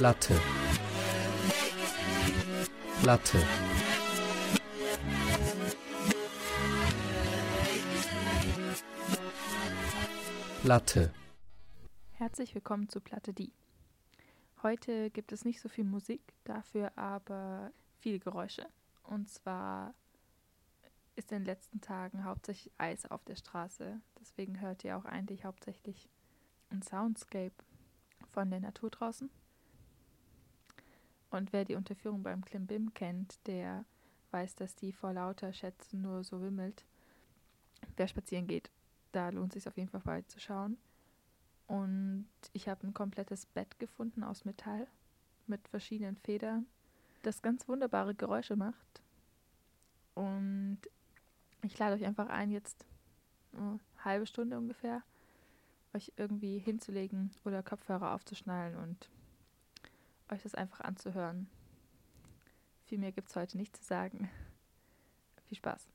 Latte. Latte. Latte. Herzlich willkommen zu Platte Die. Heute gibt es nicht so viel Musik, dafür aber viele Geräusche. Und zwar ist in den letzten Tagen hauptsächlich Eis auf der Straße. Deswegen hört ihr auch eigentlich hauptsächlich ein Soundscape von der Natur draußen. Und wer die Unterführung beim Klimbim kennt, der weiß, dass die vor lauter Schätzen nur so wimmelt. Wer spazieren geht, da lohnt es sich auf jeden Fall vorbeizuschauen. Und ich habe ein komplettes Bett gefunden aus Metall mit verschiedenen Federn, das ganz wunderbare Geräusche macht. Und ich lade euch einfach ein, jetzt eine halbe Stunde ungefähr, euch irgendwie hinzulegen oder Kopfhörer aufzuschnallen und euch das einfach anzuhören. Viel mehr gibt es heute nicht zu sagen. Viel Spaß.